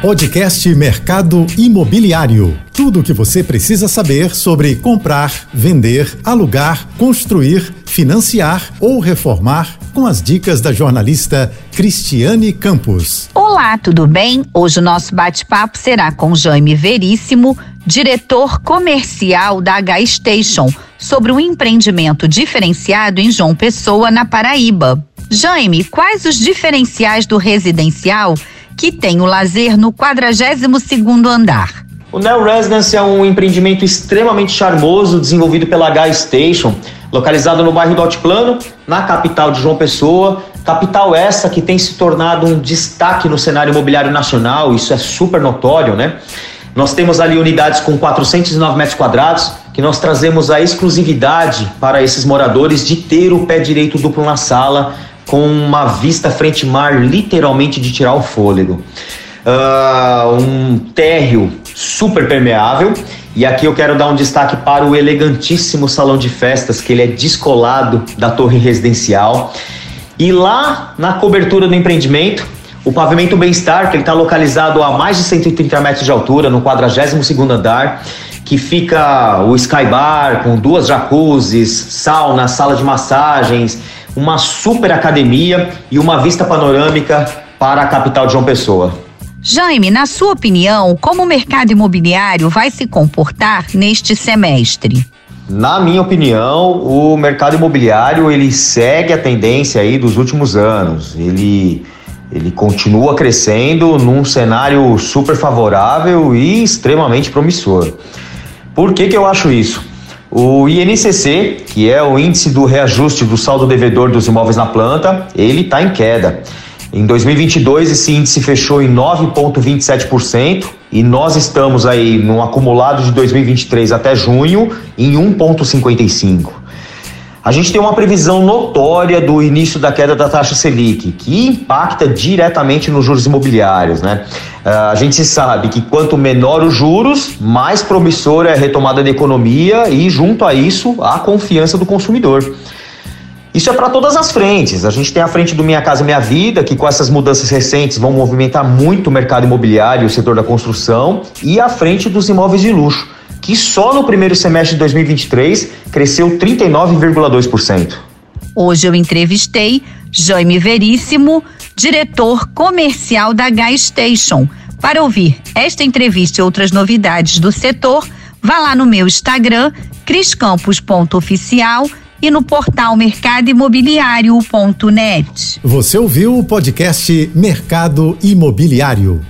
Podcast Mercado Imobiliário. Tudo o que você precisa saber sobre comprar, vender, alugar, construir, financiar ou reformar com as dicas da jornalista Cristiane Campos. Olá, tudo bem? Hoje o nosso bate-papo será com Jaime Veríssimo, diretor comercial da H Station, sobre o empreendimento diferenciado em João Pessoa, na Paraíba. Jaime, quais os diferenciais do residencial que tem o lazer no 42º andar. O Neo Residence é um empreendimento extremamente charmoso desenvolvido pela H Station, localizado no bairro do Altiplano, na capital de João Pessoa. Capital essa que tem se tornado um destaque no cenário imobiliário nacional, isso é super notório, né? Nós temos ali unidades com 409 metros quadrados, que nós trazemos a exclusividade para esses moradores de ter o pé direito duplo na sala, com uma vista frente mar, literalmente de tirar o fôlego. Uh, um térreo super permeável. E aqui eu quero dar um destaque para o elegantíssimo salão de festas, que ele é descolado da torre residencial. E lá na cobertura do empreendimento, o pavimento Bem-Estar, que ele está localizado a mais de 130 metros de altura, no 42º andar, que fica o Sky Bar com duas jacuzzis, sauna, sala de massagens, uma super academia e uma vista panorâmica para a capital de João Pessoa. Jaime, na sua opinião, como o mercado imobiliário vai se comportar neste semestre? Na minha opinião, o mercado imobiliário ele segue a tendência aí dos últimos anos. Ele ele continua crescendo num cenário super favorável e extremamente promissor. Por que, que eu acho isso? O INCC, que é o índice do reajuste do saldo devedor dos imóveis na planta, ele está em queda. Em 2022, esse índice fechou em 9,27% e nós estamos aí no acumulado de 2023 até junho em 1,55%. A gente tem uma previsão notória do início da queda da taxa Selic, que impacta diretamente nos juros imobiliários, né? Uh, a gente sabe que quanto menor os juros, mais promissora é a retomada da economia e, junto a isso, a confiança do consumidor. Isso é para todas as frentes. A gente tem a frente do Minha Casa Minha Vida, que com essas mudanças recentes vão movimentar muito o mercado imobiliário e o setor da construção, e a frente dos imóveis de luxo que só no primeiro semestre de 2023 cresceu 39,2%. Hoje eu entrevistei Jaime Veríssimo, diretor comercial da Gas Station. Para ouvir esta entrevista e outras novidades do setor, vá lá no meu Instagram, criscampos.oficial e no portal mercadoimobiliário.net. Você ouviu o podcast Mercado Imobiliário.